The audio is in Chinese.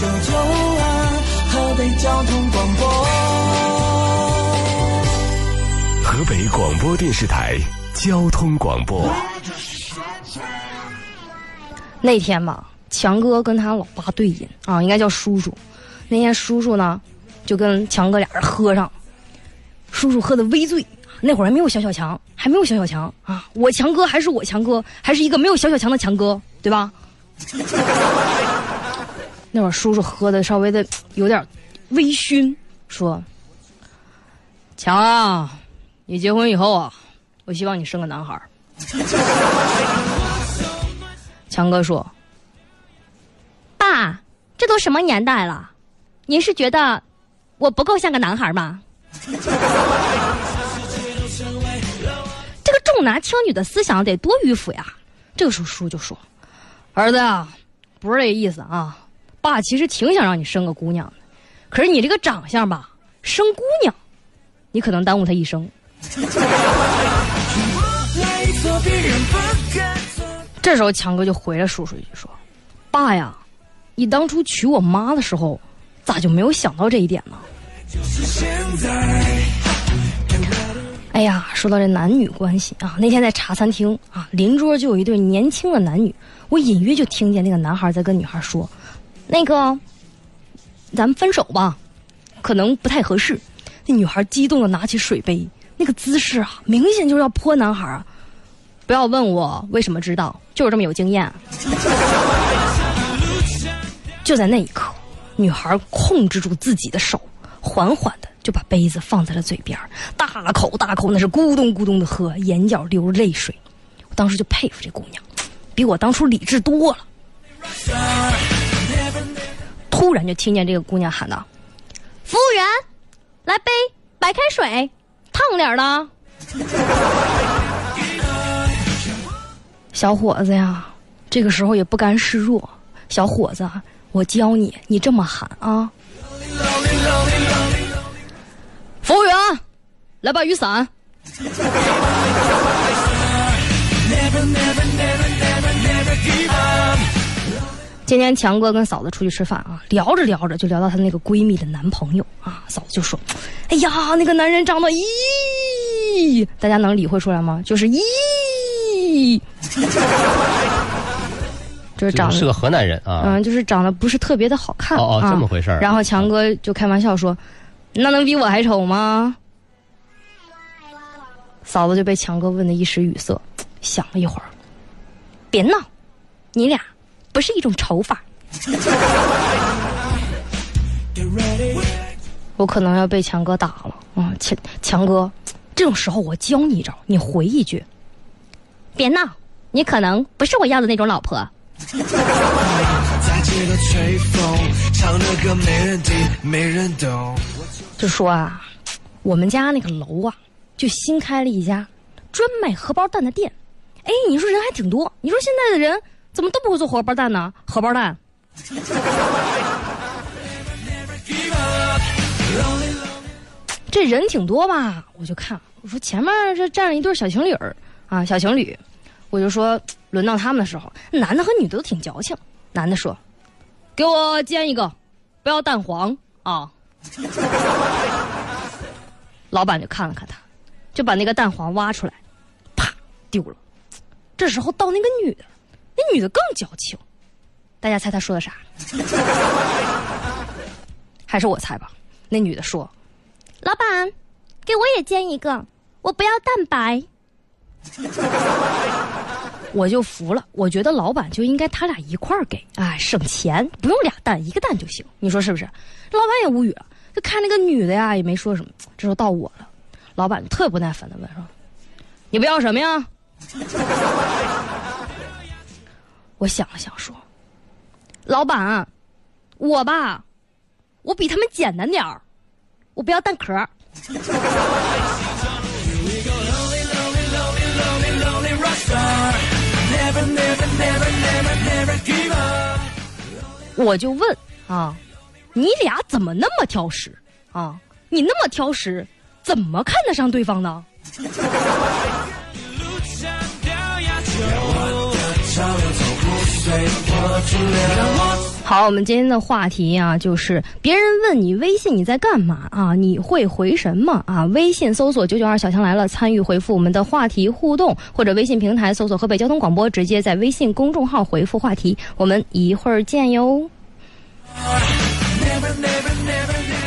九九啊，河北交通广播。河北广播电视台交通广播。那天吧，强哥跟他老爸对饮啊，应该叫叔叔。那天叔叔呢，就跟强哥俩人喝上，叔叔喝的微醉。那会儿还没有小小强，还没有小小强啊！我强哥还是我强哥，还是一个没有小小强的强哥，对吧？那会儿叔叔喝的稍微的有点微醺，说：“强啊，你结婚以后啊，我希望你生个男孩儿。”强哥说：“爸，这都什么年代了？您是觉得我不够像个男孩吗？”这个重男轻女的思想得多迂腐呀！这个时候叔就说：“儿子呀，不是这意思啊，爸其实挺想让你生个姑娘的，可是你这个长相吧，生姑娘，你可能耽误她一生。”这时候强哥就回了叔叔一句说：“爸呀，你当初娶我妈的时候，咋就没有想到这一点呢？”哎呀，说到这男女关系啊，那天在茶餐厅啊，邻桌就有一对年轻的男女，我隐约就听见那个男孩在跟女孩说：“那个，咱们分手吧，可能不太合适。”那女孩激动的拿起水杯，那个姿势啊，明显就是要泼男孩啊！不要问我为什么知道，就是这么有经验。就在那一刻，女孩控制住自己的手，缓缓的。就把杯子放在了嘴边，大口大口，那是咕咚咕咚的喝，眼角流着泪水。我当时就佩服这姑娘，比我当初理智多了。突然就听见这个姑娘喊道：“服务员，来杯白开水，烫点的。”小伙子呀，这个时候也不甘示弱。小伙子，我教你，你这么喊啊。服务员，来把雨伞。今天强哥跟嫂子出去吃饭啊，聊着聊着就聊到她那个闺蜜的男朋友啊，嫂子就说：“哎呀，那个男人长得咦，大家能理会出来吗？就是咦，就是长得是个河南人啊，嗯，就是长得不是特别的好看。哦哦，这么回事然后强哥就开玩笑说。那能比我还丑吗？嫂子就被强哥问的一时语塞，想了一会儿，别闹，你俩不是一种丑法。我可能要被强哥打了啊！强强哥，这种时候我教你一招，你回一句，别闹，你可能不是我要的那种老婆。就说啊，我们家那个楼啊，就新开了一家专卖荷包蛋的店。哎，你说人还挺多。你说现在的人怎么都不会做荷包蛋呢？荷包蛋。这人挺多吧？我就看，我说前面这站了一对小情侣儿啊，小情侣。我就说，轮到他们的时候，男的和女的都挺矫情。男的说：“给我煎一个，不要蛋黄啊。”老板就看了看他，就把那个蛋黄挖出来，啪丢了。这时候到那个女的，那女的更矫情。大家猜他说的啥？还是我猜吧。那女的说：“老板，给我也煎一个，我不要蛋白。”我就服了，我觉得老板就应该他俩一块儿给，哎，省钱，不用俩蛋，一个蛋就行。你说是不是？老板也无语了，就看那个女的呀，也没说什么。这时候到我了，老板特不耐烦的问说：“你不要什么呀？” 我想了想说：“老板，我吧，我比他们简单点儿，我不要蛋壳。”我就问啊，你俩怎么那么挑食啊？你那么挑食，怎么看得上对方呢？好，我们今天的话题啊，就是别人问你微信你在干嘛啊，你会回什么啊？微信搜索九九二小强来了，参与回复我们的话题互动，或者微信平台搜索河北交通广播，直接在微信公众号回复话题。我们一会儿见哟。Never, never, never,